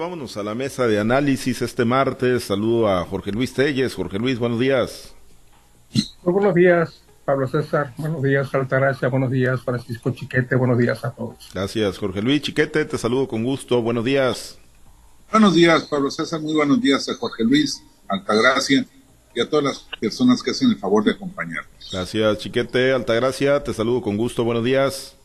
Vámonos a la mesa de análisis este martes. Saludo a Jorge Luis Telles. Jorge Luis, buenos días. Muy buenos días, Pablo César. Buenos días, Altagracia. Buenos días, Francisco Chiquete. Buenos días a todos. Gracias, Jorge Luis Chiquete. Te saludo con gusto. Buenos días. Buenos días, Pablo César. Muy buenos días a Jorge Luis, Altagracia y a todas las personas que hacen el favor de acompañarnos. Gracias, Chiquete. Altagracia, te saludo con gusto. Buenos días.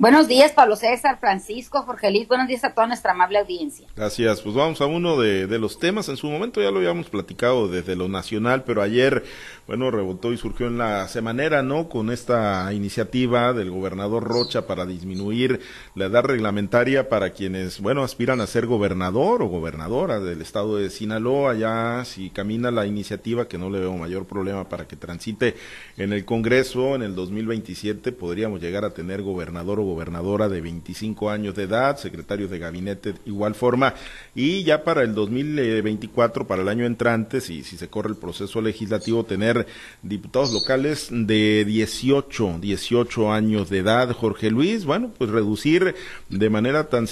Buenos días, Pablo César, Francisco, Jorge Luis. Buenos días a toda nuestra amable audiencia. Gracias. Pues vamos a uno de, de, los temas. En su momento ya lo habíamos platicado desde lo nacional, pero ayer, bueno, rebotó y surgió en la semanera, ¿no? Con esta iniciativa del gobernador Rocha para disminuir la edad reglamentaria para quienes, bueno, aspiran a ser gobernador o gobernadora del estado de Sinaloa. Ya, si camina la iniciativa, que no le veo mayor problema para que transite en el Congreso en el 2027, podríamos llegar a tener gobernador o gobernadora de 25 años de edad, secretarios de gabinete de igual forma, y ya para el 2024, para el año entrante, si, si se corre el proceso legislativo, tener diputados locales de 18, 18 años de edad. Jorge Luis, bueno, pues reducir de manera tan,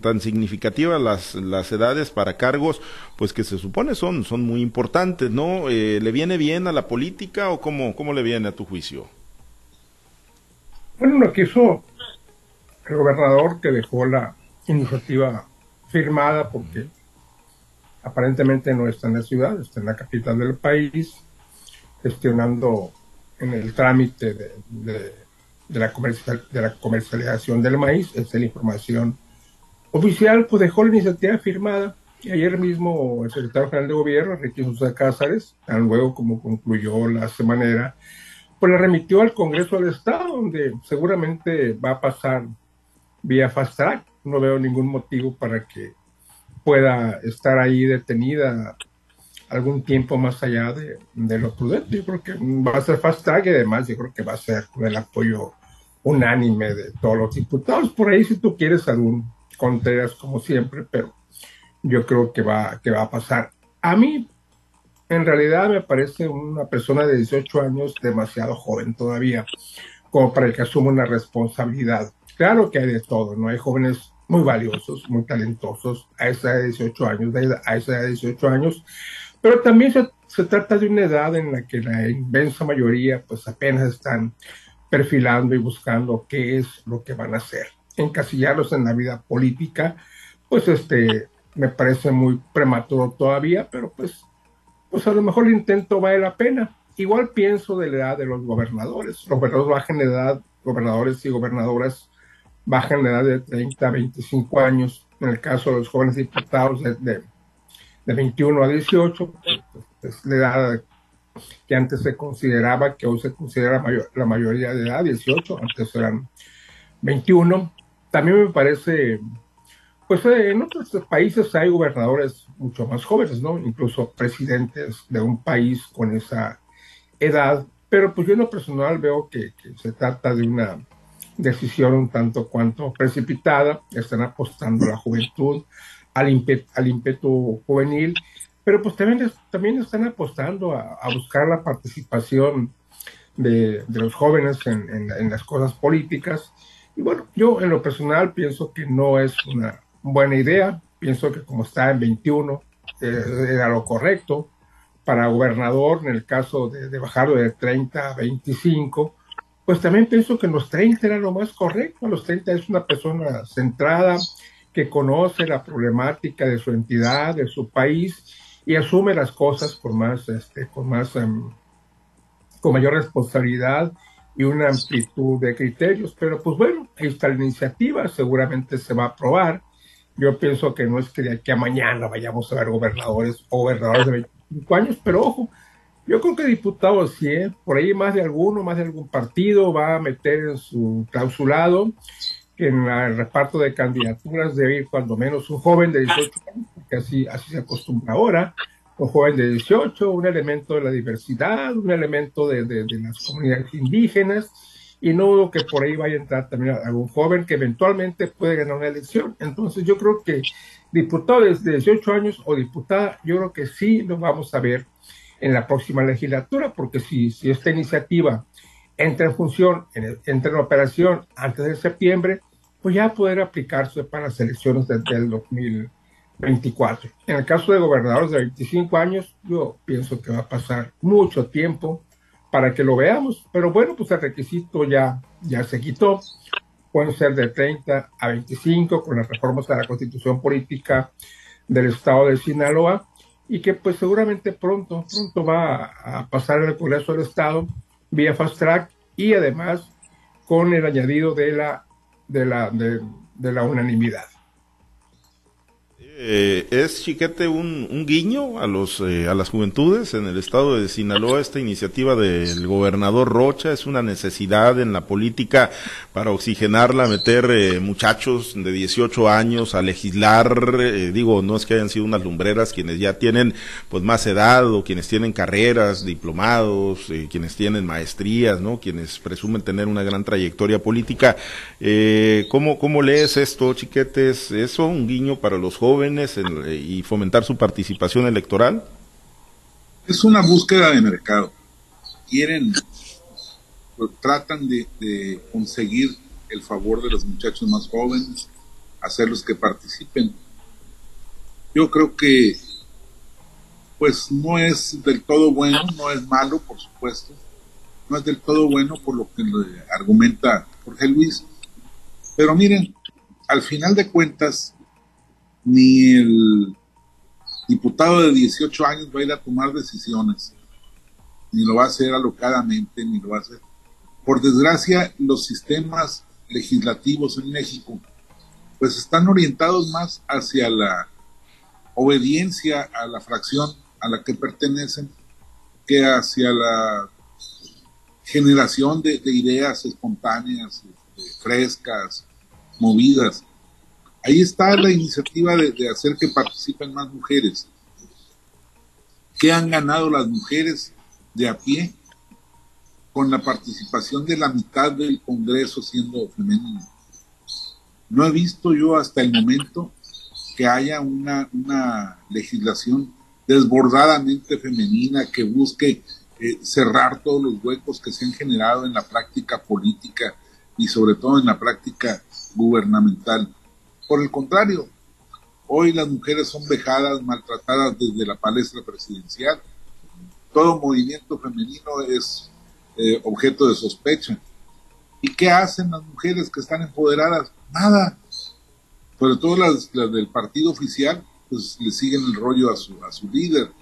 tan significativa las, las edades para cargos, pues que se supone son, son muy importantes, ¿no? Eh, ¿Le viene bien a la política o cómo, cómo le viene a tu juicio? Bueno, lo que hizo el gobernador que dejó la iniciativa firmada porque aparentemente no está en la ciudad, está en la capital del país, gestionando en el trámite de, la, comercialización del maíz, esta es la información oficial, pues dejó la iniciativa firmada. Y ayer mismo el secretario general de gobierno, Enrique Sosa Cázares, tan luego como concluyó la semanera, pues la remitió al Congreso del Estado, donde seguramente va a pasar vía fast track. No veo ningún motivo para que pueda estar ahí detenida algún tiempo más allá de, de, lo prudente. Yo creo que va a ser fast track y además yo creo que va a ser con el apoyo unánime de todos los diputados. Por ahí si tú quieres algún Contreras como siempre, pero yo creo que va, que va a pasar. A mí, en realidad, me parece una persona de 18 años demasiado joven todavía, como para que asuma una responsabilidad. Claro que hay de todo, ¿no? Hay jóvenes muy valiosos, muy talentosos a esa edad de 18 años, a esa edad de 18 años, pero también se, trata de una edad en la que la inmensa mayoría pues apenas están perfilando y buscando qué es lo que van a hacer. Encasillarlos en la vida política, pues este, me parece muy prematuro todavía, pero pues, pues a lo mejor el intento vale la pena. Igual pienso de la edad de los gobernadores. Los gobernadores bajan de edad, gobernadores y gobernadoras bajan de edad de 30 a 25 años. En el caso de los jóvenes diputados de, de, de 21 a 18, pues, es la edad que antes se consideraba, que hoy se considera mayor, la mayoría de edad, 18, antes eran 21. También me parece pues en otros países hay gobernadores mucho más jóvenes, ¿no? Incluso presidentes de un país con esa edad, pero pues yo en lo personal veo que se trata de una decisión un tanto cuanto precipitada, están apostando a la juventud, al, ímpetu, al ímpetu juvenil, pero pues también, también están apostando a, a buscar la participación de, de los jóvenes en, en, en las cosas políticas. Y bueno, yo en lo personal pienso que no es una buena idea. Pienso que como está en 21 eh, era lo correcto. Para gobernador, en el caso de, de, bajarlo de 30 a 25, pues también pienso que los 30 era lo más correcto. Los 30 es una persona centrada que conoce la problemática de su entidad, de su país y asume las cosas con más, este, con más, um, con mayor responsabilidad y una amplitud de criterios. Pero pues bueno, ahí está la iniciativa, seguramente se va a aprobar yo pienso que no es que de aquí a mañana vayamos a ver gobernadores o gobernadores de 25 años, pero ojo, yo creo que diputados sí, ¿eh? por ahí más de alguno, más de algún partido va a meter en su clausulado que en el reparto de candidaturas debe ir cuando menos un joven de 18 años, porque así, así se acostumbra ahora, un joven de 18, un elemento de la diversidad, un elemento de, las comunidades indígenas, y no dudo que por ahí vaya a entrar también algún joven que eventualmente puede ganar una elección. Entonces yo creo que diputados de 18 años o diputada, yo creo que sí lo vamos a ver en la próxima legislatura, porque si, si esta iniciativa entra en función, en, entra en operación antes de septiembre, pues ya poder aplicarse para las elecciones del, del 24. En el caso de gobernadores de 25 años, yo pienso que va a pasar mucho tiempo para que lo veamos, pero bueno, pues el requisito ya, ya se quitó. Pueden ser de 30 a 25 con las reformas a la constitución política del estado de Sinaloa y que pues seguramente pronto, pronto va a pasar el Congreso del Estado vía fast track y además con el añadido de la, de la, de la unanimidad. Eh, ¿Es Chiquete un, guiño a los eh, a las juventudes en el estado de Sinaloa? Esta iniciativa del gobernador Rocha es una necesidad en la política para oxigenarla, meter eh, muchachos de 18 años a legislar. digo, no es que hayan sido unas lumbreras quienes ya tienen pues más edad o quienes tienen carreras, diplomados, quienes tienen maestrías, no, quienes presumen tener una gran trayectoria política. ¿cómo, ¿Cómo lees esto, Chiquete? ¿Es eso un guiño para los jóvenes? Y fomentar su participación electoral? Es una búsqueda de mercado. Quieren, pues, tratan de, conseguir el favor de los muchachos más jóvenes, hacerlos que participen. Yo creo que pues no es del todo bueno, no es malo, por supuesto, no es del todo bueno por lo que argumenta Jorge Luis, pero miren, al final de cuentas, ni el diputado de 18 años va a ir a tomar decisiones, ni lo va a hacer alocadamente, ni lo va a hacer. Por desgracia, los sistemas legislativos en México, pues están orientados más hacia la obediencia a la fracción a la que pertenecen que hacia la generación de, ideas espontáneas, este, frescas, movidas. Ahí está la iniciativa de, hacer que participen más mujeres. ¿Qué han ganado las mujeres de a pie con la participación de la mitad del Congreso siendo femenino? No he visto yo hasta el momento que haya una, legislación desbordadamente femenina que busque eh, cerrar todos los huecos que se han generado en la práctica política y sobre todo en la práctica gubernamental. Por el contrario, hoy las mujeres son vejadas, maltratadas desde la palestra presidencial. Todo movimiento femenino es eh, objeto de sospecha. ¿Y qué hacen las mujeres que están empoderadas? Nada. Sobre todo las, del partido oficial, pues le siguen el rollo a su, a su líder.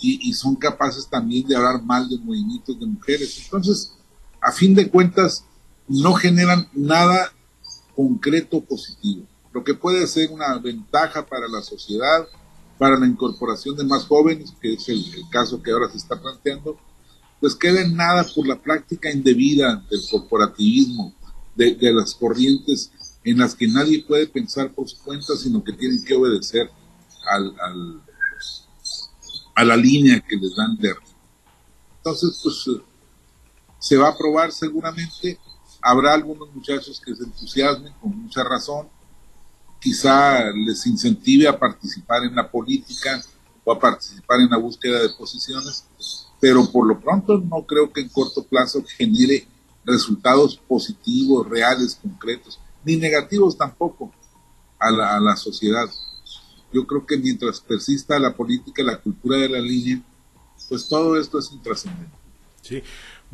Y, y, son capaces también de hablar mal de movimientos de mujeres. Entonces, a fin de cuentas, no generan nada concreto positivo, lo que puede ser una ventaja para la sociedad, para la incorporación de más jóvenes, que es el, caso que ahora se está planteando, pues queda en nada por la práctica indebida del corporativismo, de, las corrientes en las que nadie puede pensar por su cuenta, sino que tienen que obedecer a la línea que les dan de Entonces, pues se va a aprobar seguramente Habrá algunos muchachos que se entusiasmen con mucha razón, quizá les incentive a participar en la política o a participar en la búsqueda de posiciones, pero por lo pronto no creo que en corto plazo genere resultados positivos, reales, concretos, ni negativos tampoco a la, a la sociedad. Yo creo que mientras persista la política, la cultura de la línea, pues todo esto es intrascendente. Sí,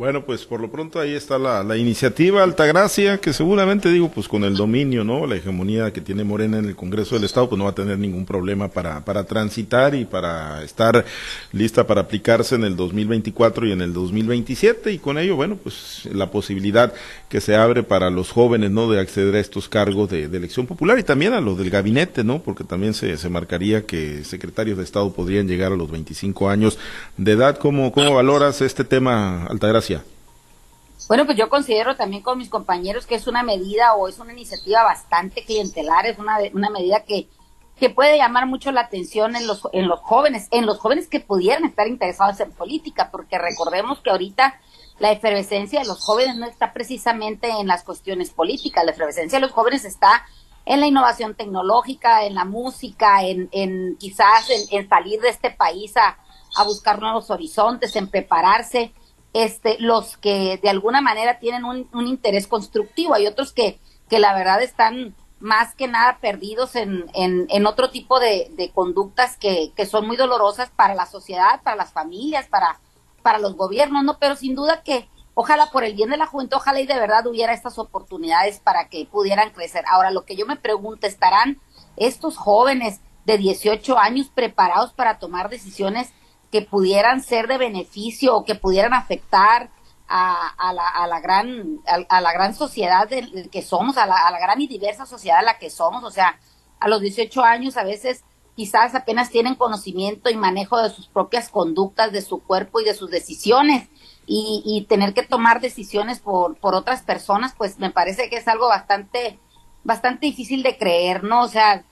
bueno, pues por lo pronto ahí está la, la, iniciativa Altagracia, que seguramente digo, pues con el dominio, ¿no? La hegemonía que tiene Morena en el Congreso del Estado, pues no va a tener ningún problema para, para transitar y para estar lista para aplicarse en el 2024 y en el 2027. Y con ello, bueno, pues la posibilidad que se abre para los jóvenes, ¿no? De acceder a estos cargos de, elección popular y también a los del gabinete, ¿no? Porque también se, se marcaría que secretarios de Estado podrían llegar a los 25 años de edad. ¿Cómo, cómo valoras este tema, Altagracia? Bueno, pues yo considero también con mis compañeros que es una medida o es una iniciativa bastante clientelar, es una, una medida que, que puede llamar mucho la atención en los, en los jóvenes, en los jóvenes que pudieran estar interesados en política, porque recordemos que ahorita la efervescencia de los jóvenes no está precisamente en las cuestiones políticas, la efervescencia de los jóvenes está en la innovación tecnológica, en la música, en, en quizás en, salir de este país a, a buscar nuevos horizontes, en prepararse este, los que de alguna manera tienen un, interés constructivo. Hay otros que, que la verdad están más que nada perdidos en, en, otro tipo de, conductas que, que, son muy dolorosas para la sociedad, para las familias, para, para los gobiernos, ¿no? Pero sin duda que ojalá por el bien de la juventud, ojalá y de verdad hubiera estas oportunidades para que pudieran crecer. Ahora, lo que yo me pregunto, ¿estarán estos jóvenes de 18 años preparados para tomar decisiones que pudieran ser de beneficio o que pudieran afectar a, la, a la, gran a, la gran sociedad de, que somos, a la, gran y diversa sociedad a la que somos. O sea, a los 18 años a veces quizás apenas tienen conocimiento y manejo de sus propias conductas, de su cuerpo y de sus decisiones. Y, y tener que tomar decisiones por, por otras personas, pues me parece que es algo bastante, bastante difícil de creer, ¿no? O sea,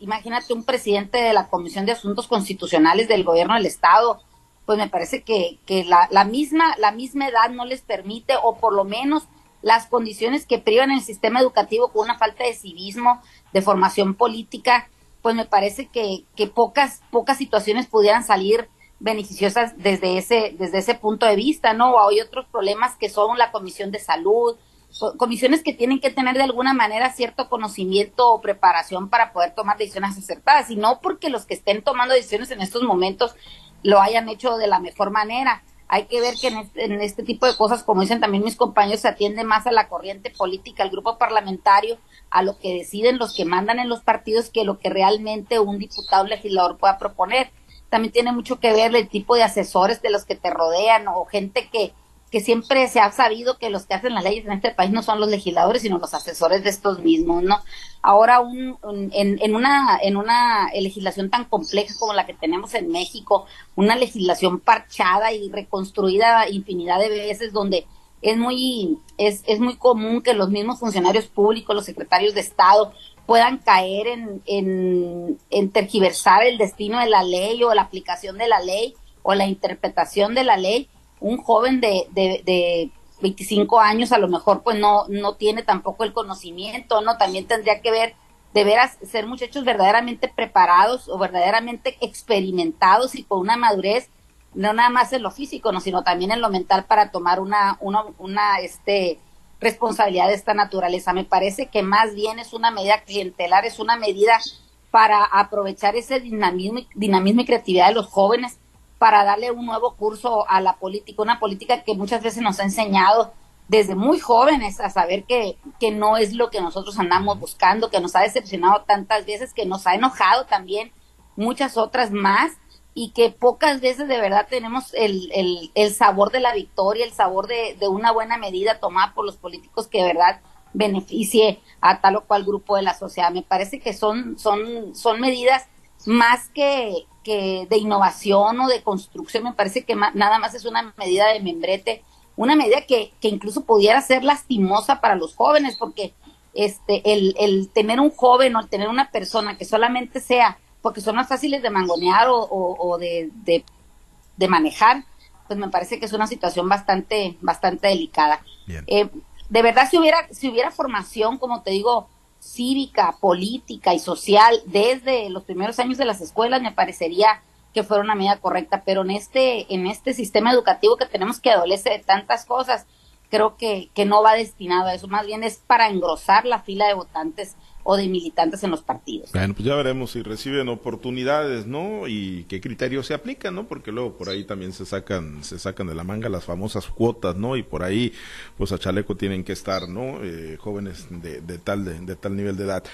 imagínate un presidente de la Comisión de Asuntos Constitucionales del Gobierno del Estado, pues me parece que, que la, la, misma, la misma edad no les permite, o por lo menos las condiciones que privan el sistema educativo con una falta de civismo, de formación política, pues me parece que, que pocas, pocas situaciones pudieran salir beneficiosas desde ese, desde ese punto de vista, ¿no? O hay otros problemas que son la Comisión de Salud, comisiones que tienen que tener de alguna manera cierto conocimiento o preparación para poder tomar decisiones acertadas, y no porque los que estén tomando decisiones en estos momentos lo hayan hecho de la mejor manera. Hay que ver que en este, en este tipo de cosas, como dicen también mis compañeros, se atiende más a la corriente política, al grupo parlamentario, a lo que deciden los que mandan en los partidos que lo que realmente un diputado legislador pueda proponer. También tiene mucho que ver el tipo de asesores de los que te rodean o gente que que siempre se ha sabido que los que hacen las leyes en este país no son los legisladores, sino los asesores de estos mismos, ¿no? Ahora, un, en, en, una, en una legislación tan compleja como la que tenemos en México, una legislación parchada y reconstruida infinidad de veces, donde es muy, es, es muy común que los mismos funcionarios públicos, los secretarios de Estado, puedan caer en, en, en tergiversar el destino de la ley o la aplicación de la ley o la interpretación de la ley un joven de, de, de 25 años a lo mejor pues no, no tiene tampoco el conocimiento, ¿no? También tendría que ver, de veras, ser muchachos verdaderamente preparados o verdaderamente experimentados y con una madurez, no nada más en lo físico, no, sino también en lo mental para tomar una, una, una este, responsabilidad de esta naturaleza. Me parece que más bien es una medida clientelar, es una medida para aprovechar ese dinamismo, dinamismo y creatividad de los jóvenes para darle un nuevo curso a la política, una política que muchas veces nos ha enseñado desde muy jóvenes a saber que, que no es lo que nosotros andamos buscando, que nos ha decepcionado tantas veces, que nos ha enojado también muchas otras más y que pocas veces de verdad tenemos el, el, el sabor de la victoria, el sabor de, de una buena medida tomada por los políticos que de verdad beneficie a tal o cual grupo de la sociedad. Me parece que son, son, son medidas más que, que de innovación o de construcción, me parece que nada más es una medida de membrete, una medida que, que incluso pudiera ser lastimosa para los jóvenes, porque este, el, el tener un joven o el tener una persona que solamente sea, porque son más fáciles de mangonear o, o, de, de, de, manejar, pues me parece que es una situación bastante, bastante delicada. Eh, de verdad, si hubiera, si hubiera formación, como te digo, cívica, política y social desde los primeros años de las escuelas, me parecería que fuera una medida correcta, pero en este, en este sistema educativo que tenemos que adolece de tantas cosas, creo que, que no va destinado a eso, más bien es para engrosar la fila de votantes o de militantes en los partidos. Bueno, pues ya veremos si reciben oportunidades, ¿no? Y qué criterios se aplican, ¿no? Porque luego por ahí también se sacan, se sacan de la manga las famosas cuotas, ¿no? Y por ahí, pues a chaleco tienen que estar, ¿no? Eh, jóvenes de, de tal de, de tal nivel de edad.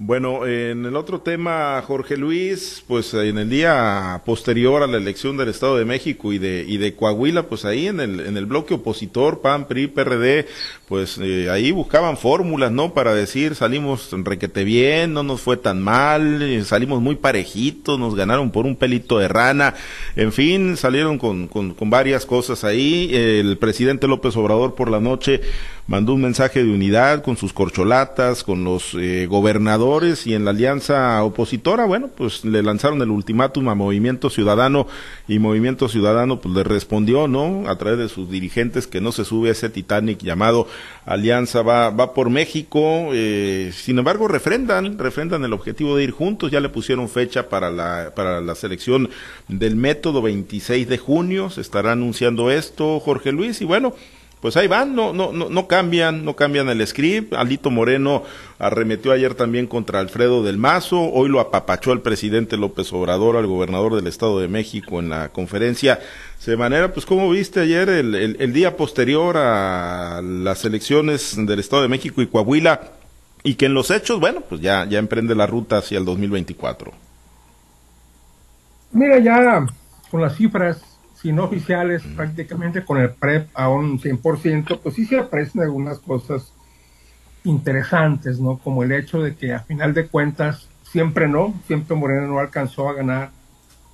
Bueno, en el otro tema, Jorge Luis, pues en el día posterior a la elección del Estado de México y de, y de Coahuila, pues ahí en el, en el bloque opositor, PAN, PRI, PRD, pues eh, ahí buscaban fórmulas, ¿no? Para decir, salimos requete bien, no nos fue tan mal, eh, salimos muy parejitos, nos ganaron por un pelito de rana, en fin, salieron con, con, con varias cosas ahí. El presidente López Obrador por la noche mandó un mensaje de unidad con sus corcholatas, con los eh, gobernadores y en la alianza opositora, bueno, pues le lanzaron el ultimátum a Movimiento Ciudadano y Movimiento Ciudadano pues le respondió, ¿no? A través de sus dirigentes que no se sube ese Titanic llamado Alianza va, va por México, eh, sin embargo refrendan, refrendan el objetivo de ir juntos, ya le pusieron fecha para la, para la selección del método 26 de junio, se estará anunciando esto, Jorge Luis, y bueno, pues ahí van, no, no, no, no cambian, no cambian el script. Alito Moreno arremetió ayer también contra Alfredo del Mazo, hoy lo apapachó el presidente López Obrador, al gobernador del Estado de México en la conferencia. De manera, pues, ¿cómo viste ayer el, el día posterior a las elecciones del Estado de México y Coahuila? Y que en los hechos, bueno, pues ya, ya emprende la ruta hacia el 2024. Mira, ya con las cifras si no oficiales, prácticamente con el PREP a un 100%, pues sí se aparecen algunas cosas interesantes, ¿no? Como el hecho de que a final de cuentas, siempre no, siempre Moreno no alcanzó a ganar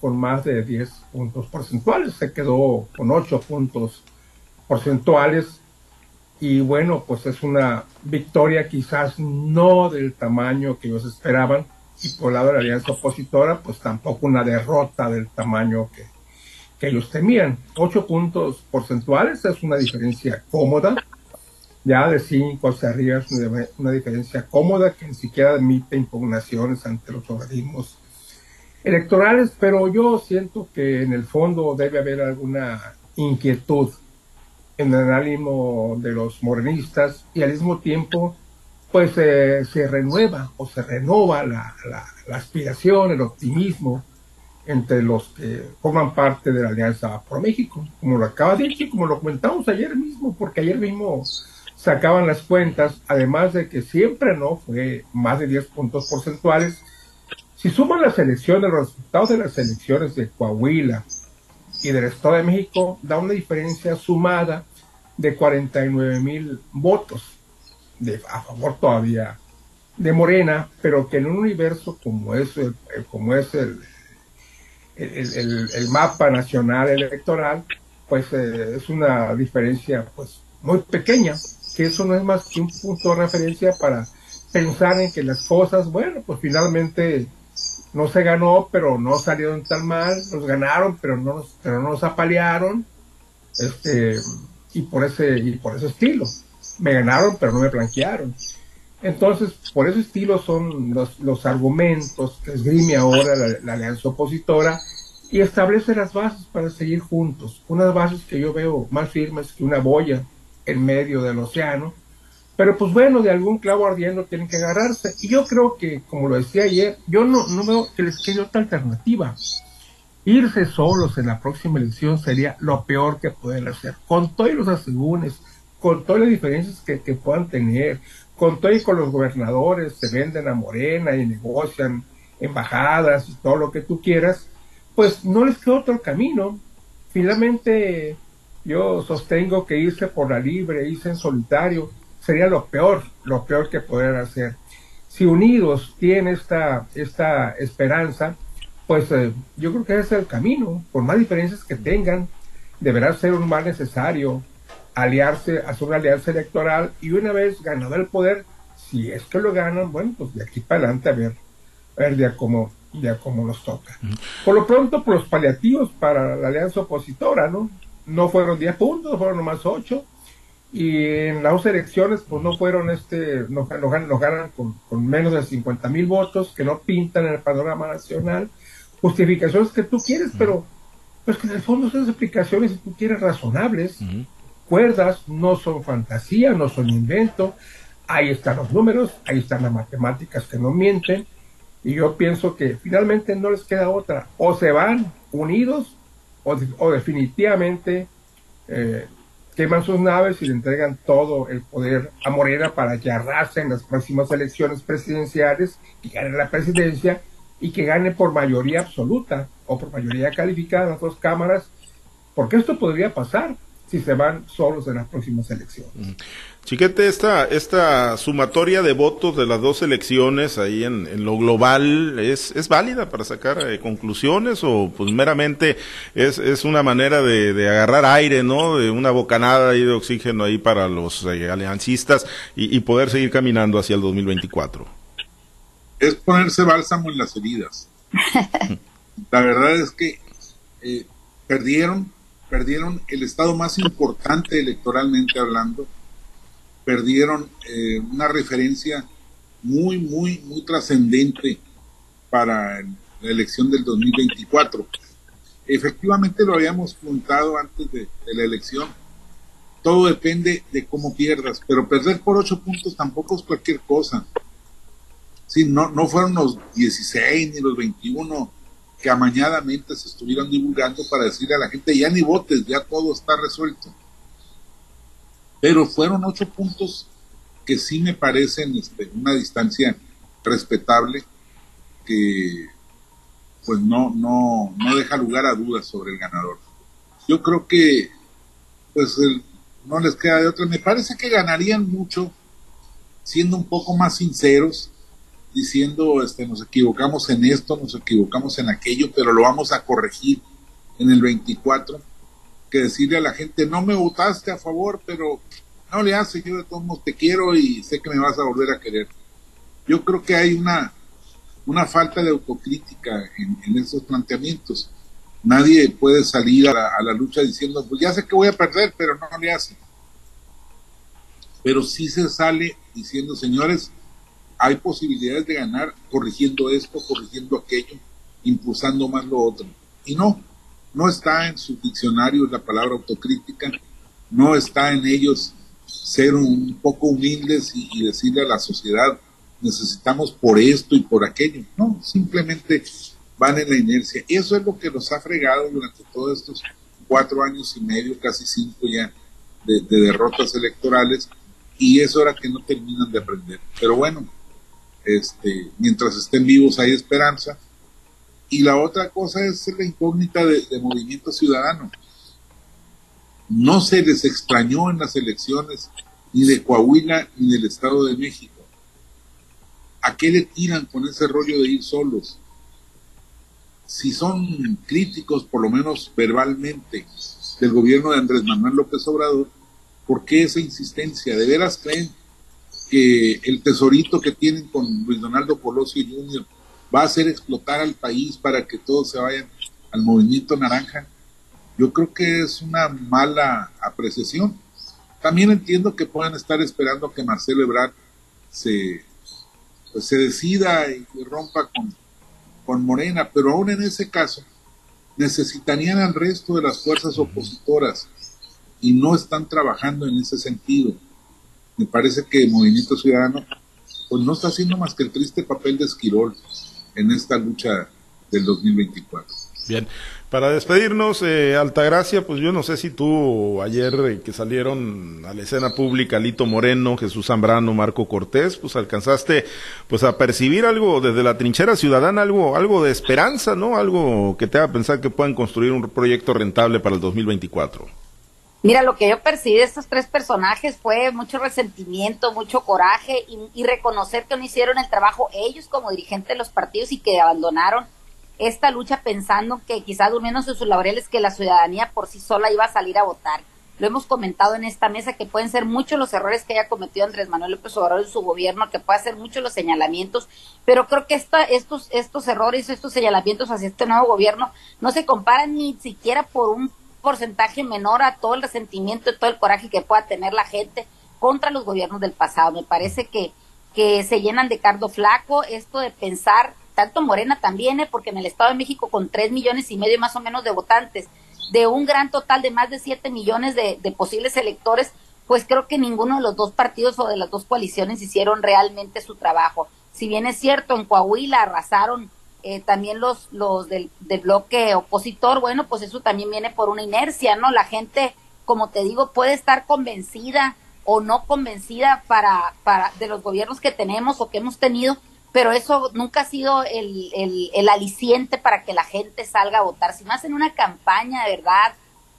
con más de 10 puntos porcentuales, se quedó con 8 puntos porcentuales y bueno, pues es una victoria quizás no del tamaño que ellos esperaban y por el lado de la alianza opositora, pues tampoco una derrota del tamaño que, que ellos temían. Ocho puntos porcentuales es una diferencia cómoda, ya de cinco hacia arriba es una, diferencia cómoda que ni siquiera admite impugnaciones ante los organismos electorales, pero yo siento que en el fondo debe haber alguna inquietud en el ánimo de los morenistas y al mismo tiempo pues eh, se renueva o se renova la, la aspiración, el optimismo entre los que forman parte de la Alianza Pro México, como lo acaba de decir, como lo comentamos ayer mismo, porque ayer mismo sacaban las cuentas, además de que siempre no fue más de 10 puntos porcentuales. Si suman las elecciones, los resultados de las elecciones de Coahuila y del Estado de México, da una diferencia sumada de 49 mil votos de, a favor todavía de Morena, pero que en un universo como es como es el, el, mapa nacional electoral, pues eh, es una diferencia pues muy pequeña, que eso no es más que un punto de referencia para pensar en que las cosas, bueno, pues finalmente no se ganó, pero no salieron tan mal, nos ganaron, pero no nos, pero no nos apalearon, este, y por ese, y por ese estilo. Me ganaron, pero no me blanquearon. Entonces, por ese estilo son los, argumentos que esgrime ahora la, alianza opositora y establece las bases para seguir juntos. Unas bases que yo veo más firmes que una boya en medio del océano. Pero pues bueno, de algún clavo ardiendo tienen que agarrarse. Y yo creo que, como lo decía ayer, yo no, no veo que les quede otra alternativa. Irse solos en la próxima elección sería lo peor que pueden hacer. Con todos los asegúnes, con todas las diferencias que, que puedan tener, con todo y con los gobernadores, se venden a Morena y negocian embajadas y todo lo que tú quieras, pues no les queda otro camino. Finalmente, yo sostengo que irse por la libre, irse en solitario, sería lo peor, lo peor que poder hacer. Si unidos tienen esta, esta esperanza, pues eh, yo creo que ese es el camino, por más diferencias que tengan, deberá ser un mal necesario aliarse, hacer una alianza electoral y una vez ganado el poder, si es que lo ganan, bueno, pues de aquí para adelante a ver, a ver ya cómo, ya cómo nos toca. Por lo pronto, por los paliativos para la alianza opositora, ¿no? No fueron 10 puntos, fueron nomás 8. Y en las dos elecciones, pues no fueron este, nos, ganan, nos ganan con, con, menos de 50 mil votos, que no pintan en el panorama nacional. Justificaciones que tú quieres, pero pues que en el fondo son explicaciones, si tú quieres, razonables cuerdas, no son fantasía, no son invento. Ahí están los números, ahí están las matemáticas que no mienten. Y yo pienso que finalmente no les queda otra. O se van unidos o, definitivamente eh, queman sus naves y le entregan todo el poder a Morena para que arrase en las próximas elecciones presidenciales y gane la presidencia y que gane por mayoría absoluta o por mayoría calificada en las dos cámaras, porque esto podría pasar si se van solos en las próximas elecciones. Chiquete, esta, esta sumatoria de votos de las dos elecciones ahí en, lo global, ¿es, ¿es válida para sacar eh, conclusiones o pues meramente es, es una manera de, agarrar aire, ¿no? De una bocanada ahí de oxígeno ahí para los eh, aliancistas y, poder seguir caminando hacia el 2024? Es ponerse bálsamo en las heridas. La verdad es que eh, perdieron perdieron el estado más importante electoralmente hablando, perdieron eh, una referencia muy, muy, muy trascendente para la elección del 2024. Efectivamente lo habíamos preguntado antes de, la elección. todo depende de cómo pierdas, pero perder por ocho puntos tampoco es cualquier cosa. Sí, no, no fueron los 16 ni los 21 que amañadamente se estuvieron divulgando para decirle a la gente, ya ni votes, ya todo está resuelto. Pero fueron ocho puntos que sí me parecen este, una distancia respetable que pues no, no, no deja lugar a dudas sobre el ganador. Yo creo que pues no les queda de otra. Me parece que ganarían mucho siendo un poco más sinceros, diciendo este, nos equivocamos en esto, nos equivocamos en aquello, pero lo vamos a corregir en el 24, que decirle a la gente, no me votaste a favor, pero no le hace, yo de todos modos te quiero y sé que me vas a volver a querer. Yo creo que hay una, una falta de autocrítica en, esos planteamientos. Nadie puede salir a la, lucha diciendo, pues ya sé que voy a perder, pero no le hace. Pero sí se sale diciendo, señores, hay posibilidades de ganar corrigiendo esto, corrigiendo aquello, impulsando más lo otro. Y no, no está en su diccionario la palabra autocrítica, no está en ellos ser un poco humildes y, decirle a la sociedad, necesitamos por esto y por aquello. No, simplemente van en la inercia. Eso es lo que nos ha fregado durante todos estos cuatro años y medio, casi cinco ya, de, de derrotas electorales, y es hora que no terminan de aprender. Pero bueno, este, mientras estén vivos hay esperanza. Y la otra cosa es la incógnita de, movimiento ciudadano. No se les extrañó en las elecciones ni de Coahuila ni del Estado de México. ¿A qué le tiran con ese rollo de ir solos? Si son críticos, por lo menos verbalmente, del gobierno de Andrés Manuel López Obrador, ¿por qué esa insistencia? ¿De veras creen que el tesorito que tienen con Luis Donaldo Colosio Jr. va a hacer explotar al país para que todos se vayan al movimiento naranja, yo creo que es una mala apreciación. También entiendo que puedan estar esperando que Marcelo Ebrard se, pues, se decida y, rompa con, con Morena, pero aún en ese caso necesitarían al resto de las fuerzas opositoras y no están trabajando en ese sentido me parece que Movimiento Ciudadano pues no está haciendo más que el triste papel de Esquirol en esta lucha del 2024. Bien, para despedirnos, eh, Altagracia, pues yo no sé si tú ayer eh, que salieron a la escena pública Lito Moreno, Jesús Zambrano, Marco Cortés, pues alcanzaste pues a percibir algo desde la trinchera ciudadana, algo, algo de esperanza, ¿no? Algo que te haga pensar que pueden construir un proyecto rentable para el 2024. Mira, lo que yo percibí de estos tres personajes fue mucho resentimiento, mucho coraje y, reconocer que no hicieron el trabajo ellos como dirigentes de los partidos y que abandonaron esta lucha pensando que quizás durmiendo sus laureles que la ciudadanía por sí sola iba a salir a votar. Lo hemos comentado en esta mesa que pueden ser muchos los errores que haya cometido Andrés Manuel López Obrador en su gobierno, que puede ser muchos los señalamientos, pero creo que esta, estos, estos errores, estos señalamientos hacia este nuevo gobierno no se comparan ni siquiera por un porcentaje menor a todo el resentimiento y todo el coraje que pueda tener la gente contra los gobiernos del pasado. Me parece que, que se llenan de cardo flaco esto de pensar, tanto Morena también, ¿eh? porque en el Estado de México con tres millones y medio más o menos de votantes, de un gran total de más de siete millones de, de posibles electores, pues creo que ninguno de los dos partidos o de las dos coaliciones hicieron realmente su trabajo. Si bien es cierto, en Coahuila arrasaron eh, también los, los del, del, bloque opositor, bueno, pues eso también viene por una inercia, ¿no? La gente, como te digo, puede estar convencida o no convencida para, para de los gobiernos que tenemos o que hemos tenido, pero eso nunca ha sido el, el, el aliciente para que la gente salga a votar. Si no hacen una campaña de verdad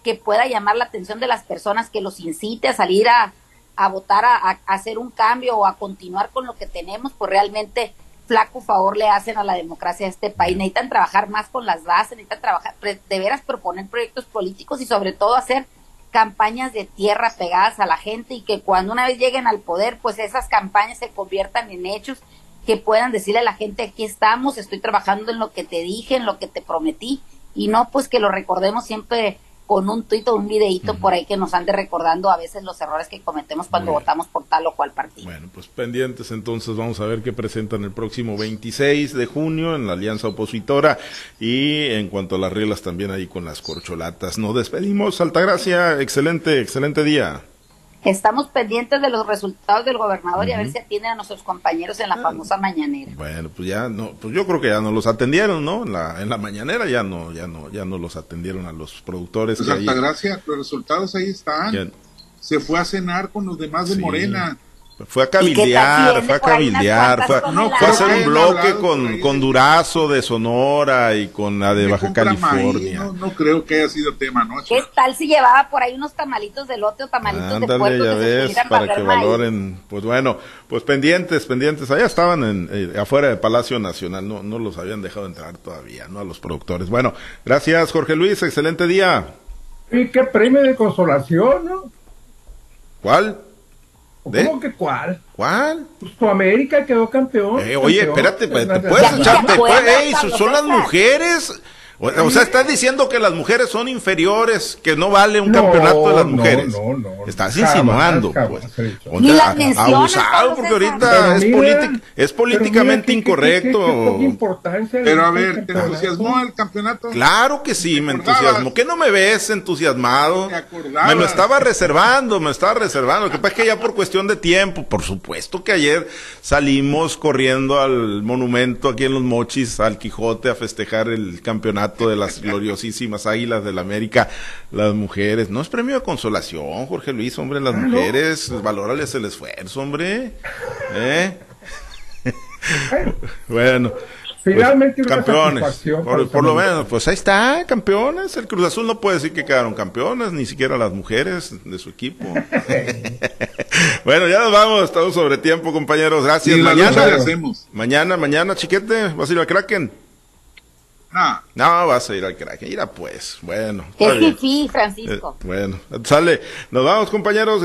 que pueda llamar la atención de las personas, que los incite a salir a, a votar, a, a hacer un cambio o a continuar con lo que tenemos, pues realmente flaco favor le hacen a la democracia de este país. Necesitan trabajar más con las bases, necesitan trabajar, de veras proponer proyectos políticos y sobre todo hacer campañas de tierra pegadas a la gente y que cuando una vez lleguen al poder, pues esas campañas se conviertan en hechos que puedan decirle a la gente aquí estamos, estoy trabajando en lo que te dije, en lo que te prometí y no pues que lo recordemos siempre con un tuit o un videíto por ahí que nos ande recordando a veces los errores que cometemos cuando votamos por tal o cual partido. Bueno, pues pendientes entonces vamos a ver qué presentan el próximo 26 de junio en la alianza opositora y en cuanto a las reglas también ahí con las corcholatas. Nos despedimos, Altagracia, excelente, excelente día. Estamos pendientes de los resultados del gobernador y a ver si atienden a nuestros compañeros en la famosa mañanera. Bueno, pues ya no, pues yo creo que ya no los atendieron, ¿no? En la, en la mañanera ya no, ya no, ya no los atendieron a los productores. Pues que ahí- gracia, los resultados ahí están. Ya- Se fue a cenar con los demás de Sí. Morena. Fue a cabildear, fue a cabildear, fue, no, fue a hacer un bloque con, con Durazo de Sonora y con la de Baja California. No, no creo que haya sido tema, ¿no? ¿Qué tal si llevaba por ahí unos tamalitos de lote o tamalitos de puerco ya que ves, para barrer que maíz? valoren. Pues bueno, pues pendientes, pendientes. Allá estaban en, eh, afuera del Palacio Nacional, no, no los habían dejado entrar todavía, ¿no? A los productores. Bueno, gracias Jorge Luis, excelente día. Y qué premio de consolación, ¿no? ¿Cuál? ¿De? ¿Cómo que cuál? ¿Cuál? Pues tu América quedó campeón. Eh, oye, campeón. espérate, pues, te puedes Ya ni echar, se te acuerda, puedes- ey, son las mujeres. O, o sea, estás diciendo que las mujeres son inferiores, que no vale un No, campeonato de las no, mujeres. no, no. Estás Jamás, insinuando, jamás pues. O Ni sea, abusado, porque ahorita es, mira, es políticamente mira, ¿qué- qué- qué- qué incorrecto. Pero a ver, ¿te entusiasmó el campeonato? Claro que sí, me entusiasmo. ¿Qué no me ves entusiasmado? Me lo estaba reservando, me estaba reservando. Lo que pasa es que ya por cuestión de tiempo, por supuesto que ayer salimos corriendo al monumento aquí en Los Mochis, al Quijote, a festejar el campeonato de las gloriosísimas Águilas del la América, las mujeres. No es premio de consolación, Jorge Luis, hombre, las mujeres, valórales el esfuerzo, hombre. ¿Eh? bueno. Finalmente Pues, una campeones. Por, lo menos, pues ahí está, campeones. El Cruz Azul no puede decir que quedaron campeones, ni siquiera las mujeres de su equipo. bueno, ya nos vamos, estamos sobre tiempo, compañeros. Gracias. Lucha mañana, mañana, mañana, chiquete, ¿vas a ir al Kraken? Ah, No, vas a ir al Kraken. Mira, pues, bueno. Es bien. fifí, Eh, Francisco. bueno, sale. Nos vamos, compañeros.